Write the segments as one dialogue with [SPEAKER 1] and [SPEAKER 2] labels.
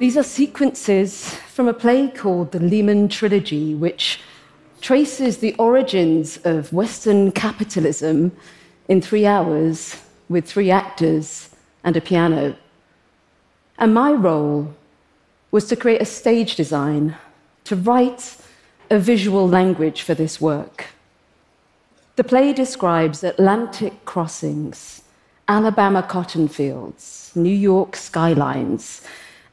[SPEAKER 1] These are sequences from a play called the Lehman Trilogy, which traces the origins of Western capitalism in three hours with three actors and a piano. And my role was to create a stage design, to write a visual language for this work. The play describes Atlantic crossings, Alabama cotton fields, New York skylines,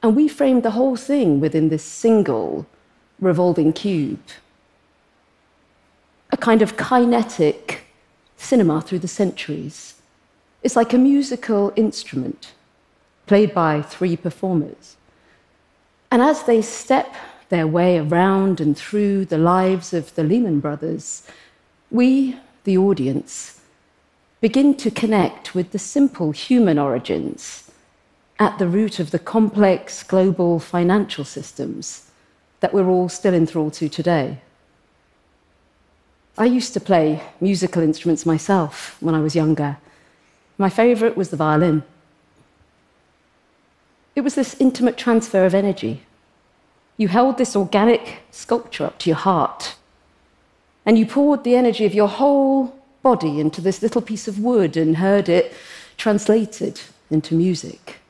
[SPEAKER 1] and we framed the whole thing within this single revolving cube. A kind of kinetic cinema through the centuries. It's like a musical instrument played by three performers. And as they step their way around and through the lives of the Lehman brothers, we, the audience, begin to connect with the simple human origins at the root of the complex global financial systems that we're all still enthralled to today. I used to play musical instruments myself when I was younger. My favorite was the violin. It was this intimate transfer of energy. You held this organic sculpture up to your heart, and you poured the energy of your whole body into this little piece of wood and heard it translated into music.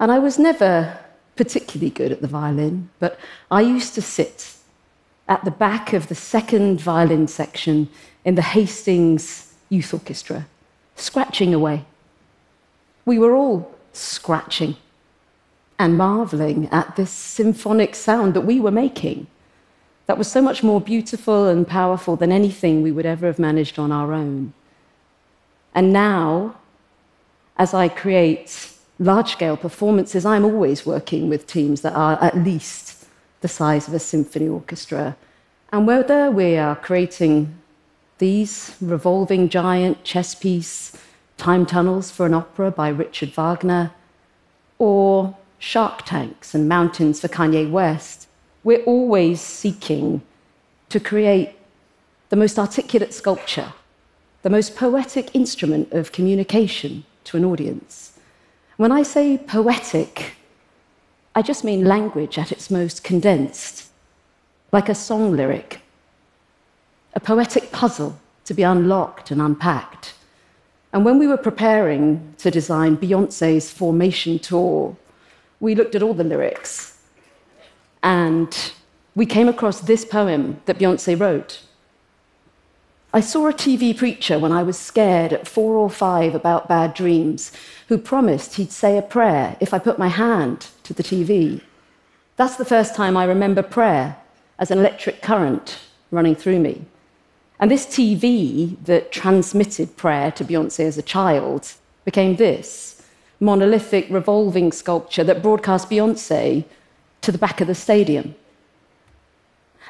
[SPEAKER 1] And I was never particularly good at the violin, but I used to sit at the back of the second violin section in the Hastings Youth Orchestra, scratching away. We were all scratching and marveling at this symphonic sound that we were making that was so much more beautiful and powerful than anything we would ever have managed on our own. And now, as I create large scale performances, I'm always working with teams that are at least the size of a symphony orchestra. And whether we are creating these revolving giant chess piece, Time Tunnels for an Opera by Richard Wagner, or Shark Tanks and Mountains for Kanye West, we're always seeking to create the most articulate sculpture, the most poetic instrument of communication to an audience. When I say poetic, I just mean language at its most condensed, like a song lyric, a poetic puzzle to be unlocked and unpacked. And when we were preparing to design Beyonce's Formation Tour, we looked at all the lyrics and we came across this poem that Beyonce wrote. I saw a TV preacher when I was scared at four or five about bad dreams who promised he'd say a prayer if I put my hand to the TV. That's the first time I remember prayer as an electric current running through me. And this TV that transmitted prayer to Beyonce as a child became this monolithic revolving sculpture that broadcast Beyonce to the back of the stadium.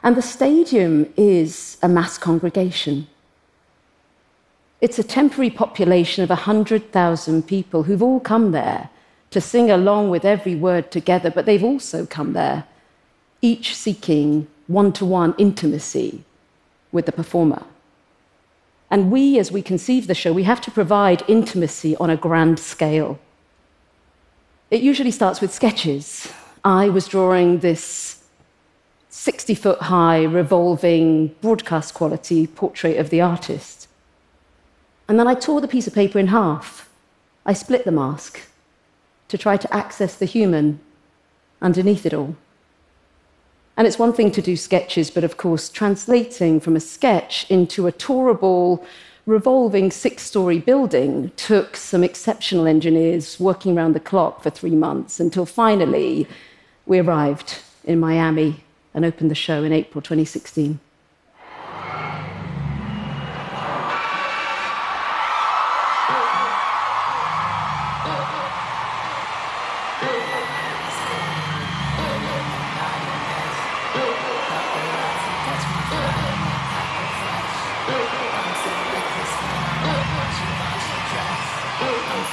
[SPEAKER 1] And the stadium is a mass congregation. It's a temporary population of 100,000 people who've all come there to sing along with every word together, but they've also come there, each seeking one to one intimacy with the performer. And we, as we conceive the show, we have to provide intimacy on a grand scale. It usually starts with sketches. I was drawing this 60 foot high, revolving, broadcast quality portrait of the artist. And then I tore the piece of paper in half. I split the mask to try to access the human underneath it all. And it's one thing to do sketches, but of course, translating from a sketch into a tourable, revolving six story building took some exceptional engineers working around the clock for three months until finally we arrived in Miami and opened the show in April 2016.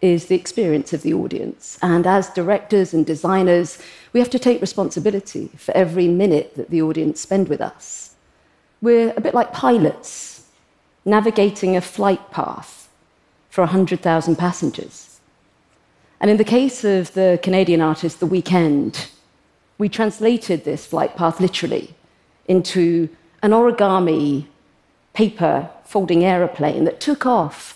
[SPEAKER 1] is the experience of the audience. And as directors and designers, we have to take responsibility for every minute that the audience spend with us. We're a bit like pilots navigating a flight path for 100,000 passengers. And in the case of the Canadian artist The Weeknd, we translated this flight path literally into an origami paper folding aeroplane that took off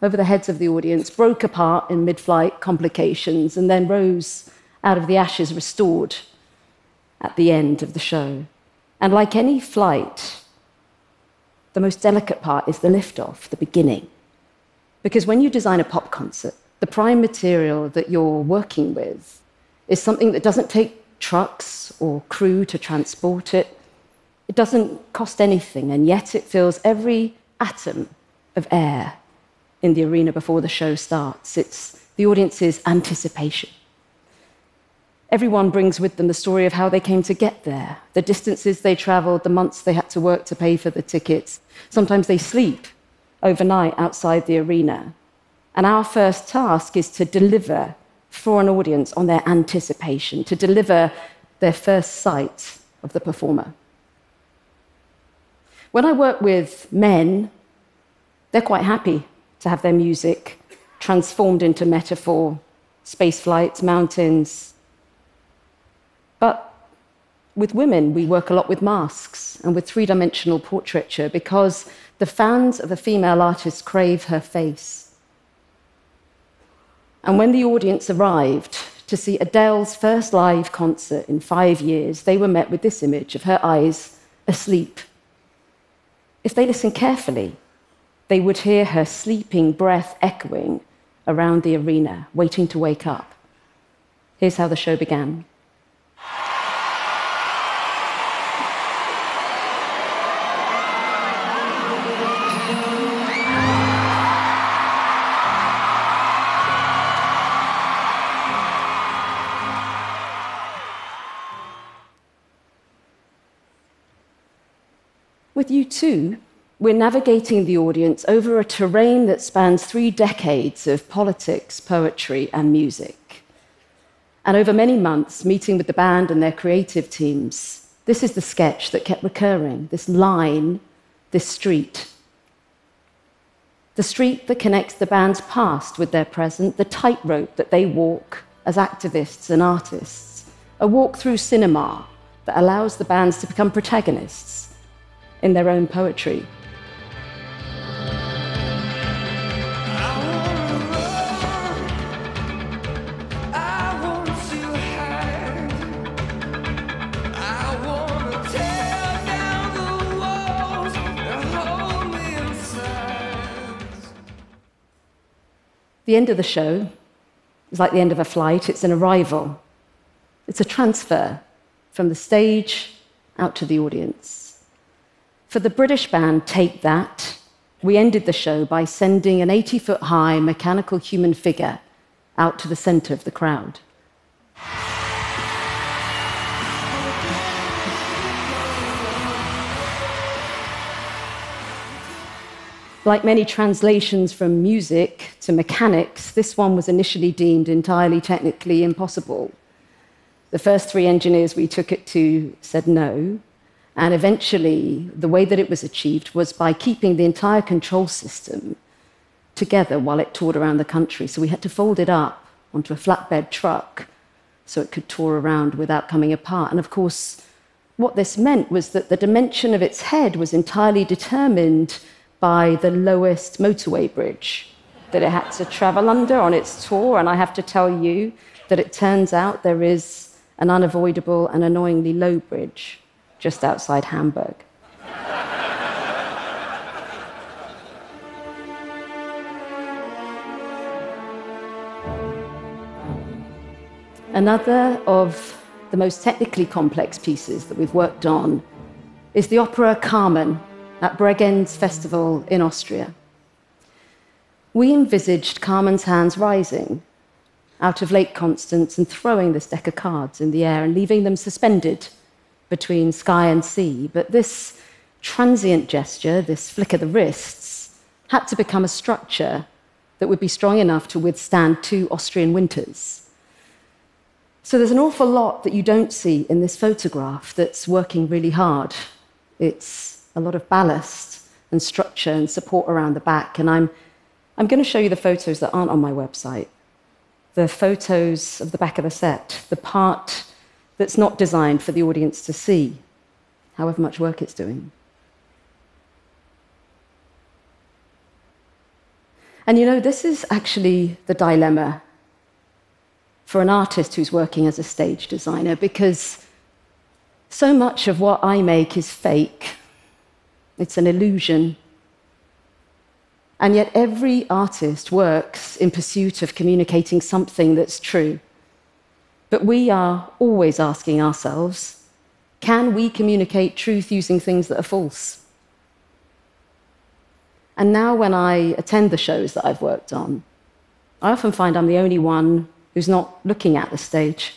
[SPEAKER 1] over the heads of the audience, broke apart in mid flight complications, and then rose out of the ashes restored at the end of the show. And like any flight, the most delicate part is the liftoff, the beginning. Because when you design a pop concert, the prime material that you're working with is something that doesn't take trucks or crew to transport it. It doesn't cost anything, and yet it fills every atom of air in the arena before the show starts. It's the audience's anticipation. Everyone brings with them the story of how they came to get there, the distances they traveled, the months they had to work to pay for the tickets. Sometimes they sleep overnight outside the arena. And our first task is to deliver for an audience on their anticipation, to deliver their first sight of the performer. When I work with men, they're quite happy to have their music transformed into metaphor, space flights, mountains. But with women, we work a lot with masks and with three dimensional portraiture because the fans of a female artist crave her face. And when the audience arrived to see Adele's first live concert in five years, they were met with this image of her eyes asleep. If they listened carefully, they would hear her sleeping breath echoing around the arena, waiting to wake up. Here's how the show began. With U2, we're navigating the audience over a terrain that spans three decades of politics, poetry, and music. And over many months, meeting with the band and their creative teams, this is the sketch that kept recurring this line, this street. The street that connects the band's past with their present, the tightrope that they walk as activists and artists, a walk through cinema that allows the bands to become protagonists in their own poetry. The end of the show is like the end of a flight, it's an arrival, it's a transfer from the stage out to the audience. For the British band Take That, we ended the show by sending an 80 foot high mechanical human figure out to the center of the crowd. Like many translations from music to mechanics, this one was initially deemed entirely technically impossible. The first three engineers we took it to said no, and eventually, the way that it was achieved was by keeping the entire control system together while it toured around the country. So we had to fold it up onto a flatbed truck so it could tour around without coming apart. And of course, what this meant was that the dimension of its head was entirely determined by the lowest motorway bridge that it had to travel under on its tour. And I have to tell you that it turns out there is an unavoidable and annoyingly low bridge just outside Hamburg. Another of the most technically complex pieces that we've worked on is the opera Carmen at Bregenz Festival in Austria. We envisaged Carmen's hands rising out of Lake Constance and throwing this deck of cards in the air and leaving them suspended between sky and sea. But this transient gesture, this flick of the wrists, had to become a structure that would be strong enough to withstand two Austrian winters. So there's an awful lot that you don't see in this photograph that's working really hard. It's a lot of ballast and structure and support around the back. And I'm, I'm going to show you the photos that aren't on my website the photos of the back of the set, the part that's not designed for the audience to see, however much work it's doing. And you know, this is actually the dilemma for an artist who's working as a stage designer because so much of what I make is fake, it's an illusion. And yet, every artist works in pursuit of communicating something that's true. But we are always asking ourselves can we communicate truth using things that are false? And now, when I attend the shows that I've worked on, I often find I'm the only one who's not looking at the stage.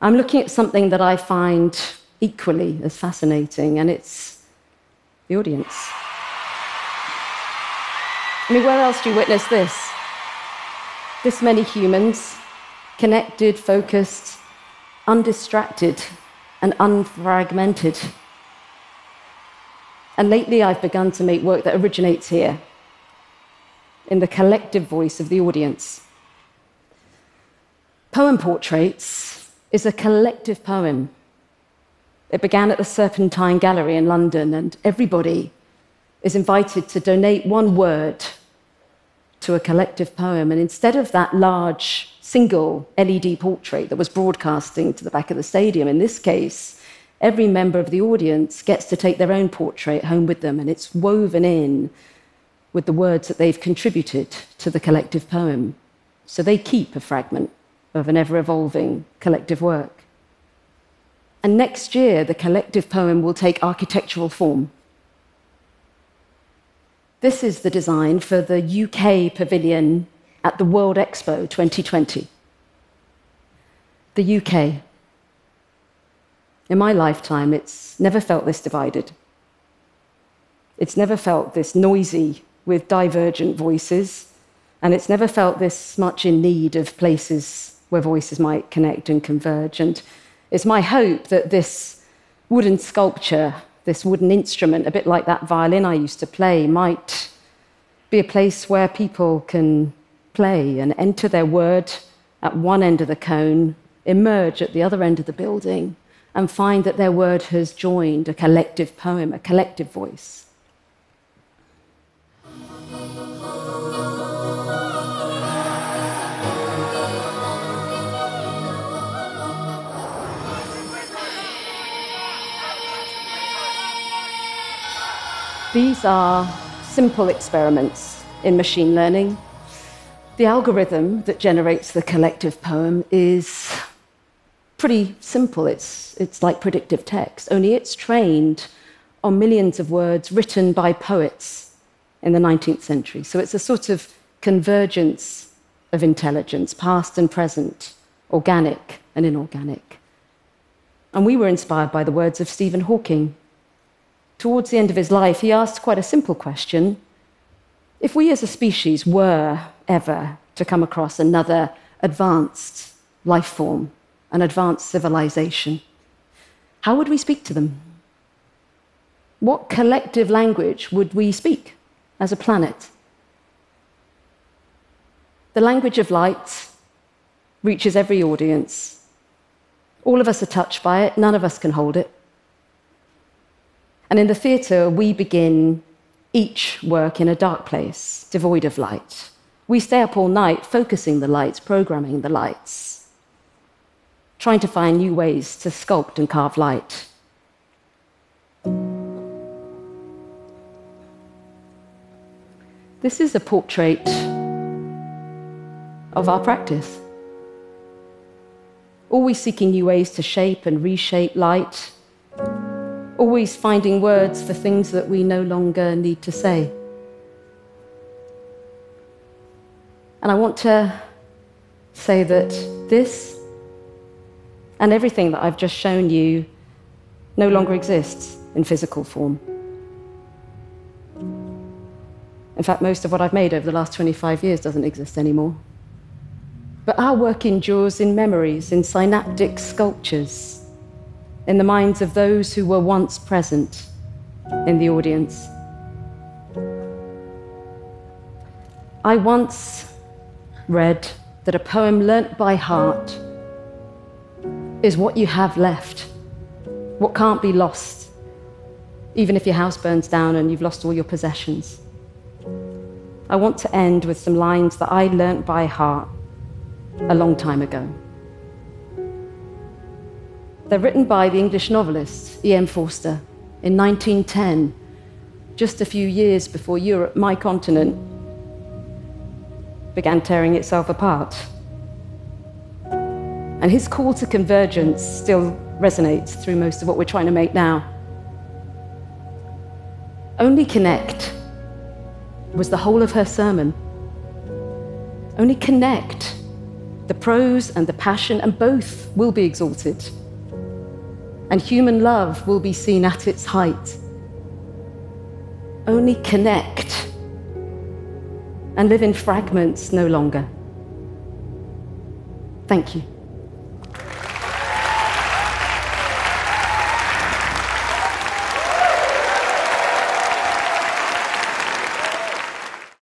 [SPEAKER 1] I'm looking at something that I find equally as fascinating, and it's the audience. I mean, where else do you witness this? This many humans, connected, focused, undistracted, and unfragmented. And lately, I've begun to make work that originates here, in the collective voice of the audience. Poem Portraits is a collective poem. It began at the Serpentine Gallery in London, and everybody is invited to donate one word to a collective poem. And instead of that large single LED portrait that was broadcasting to the back of the stadium, in this case, every member of the audience gets to take their own portrait home with them, and it's woven in with the words that they've contributed to the collective poem. So they keep a fragment of an ever evolving collective work. And next year, the collective poem will take architectural form. This is the design for the UK pavilion at the World Expo 2020. The UK. In my lifetime, it's never felt this divided. It's never felt this noisy with divergent voices, and it's never felt this much in need of places where voices might connect and converge. And it's my hope that this wooden sculpture this wooden instrument, a bit like that violin I used to play, might be a place where people can play and enter their word at one end of the cone, emerge at the other end of the building, and find that their word has joined a collective poem, a collective voice. These are simple experiments in machine learning. The algorithm that generates the collective poem is pretty simple. It's, it's like predictive text, only it's trained on millions of words written by poets in the 19th century. So it's a sort of convergence of intelligence, past and present, organic and inorganic. And we were inspired by the words of Stephen Hawking, towards the end of his life, he asked quite a simple question If we as a species were ever to come across another advanced life form, an advanced civilization, how would we speak to them? What collective language would we speak as a planet? The language of light reaches every audience. All of us are touched by it, none of us can hold it. And in the theatre, we begin each work in a dark place, devoid of light. We stay up all night focusing the lights, programming the lights, trying to find new ways to sculpt and carve light. This is a portrait of our practice. Always seeking new ways to shape and reshape light always finding words for things that we no longer need to say. And I want to say that this and everything that I've just shown you no longer exists. in physical form. In fact, most of what I've made over the last 25 years doesn't exist anymore. But our work endures in memories, in synaptic sculptures, in the minds of those who were once present in the audience. I once read that a poem learnt by heart is what you have left, what can't be lost, even if your house burns down and you've lost all your possessions. I want to end with some lines that I learnt by heart a long time ago. They're written by the English novelist E.M. Forster in 1910, just a few years before Europe, my continent, began tearing itself apart. And his call to convergence still resonates through most of what we're trying to make now. Only connect was the whole of her sermon. Only connect. The prose and the passion, and both will be exalted. And human love will be seen at its height. Only connect and live in fragments no longer. Thank you.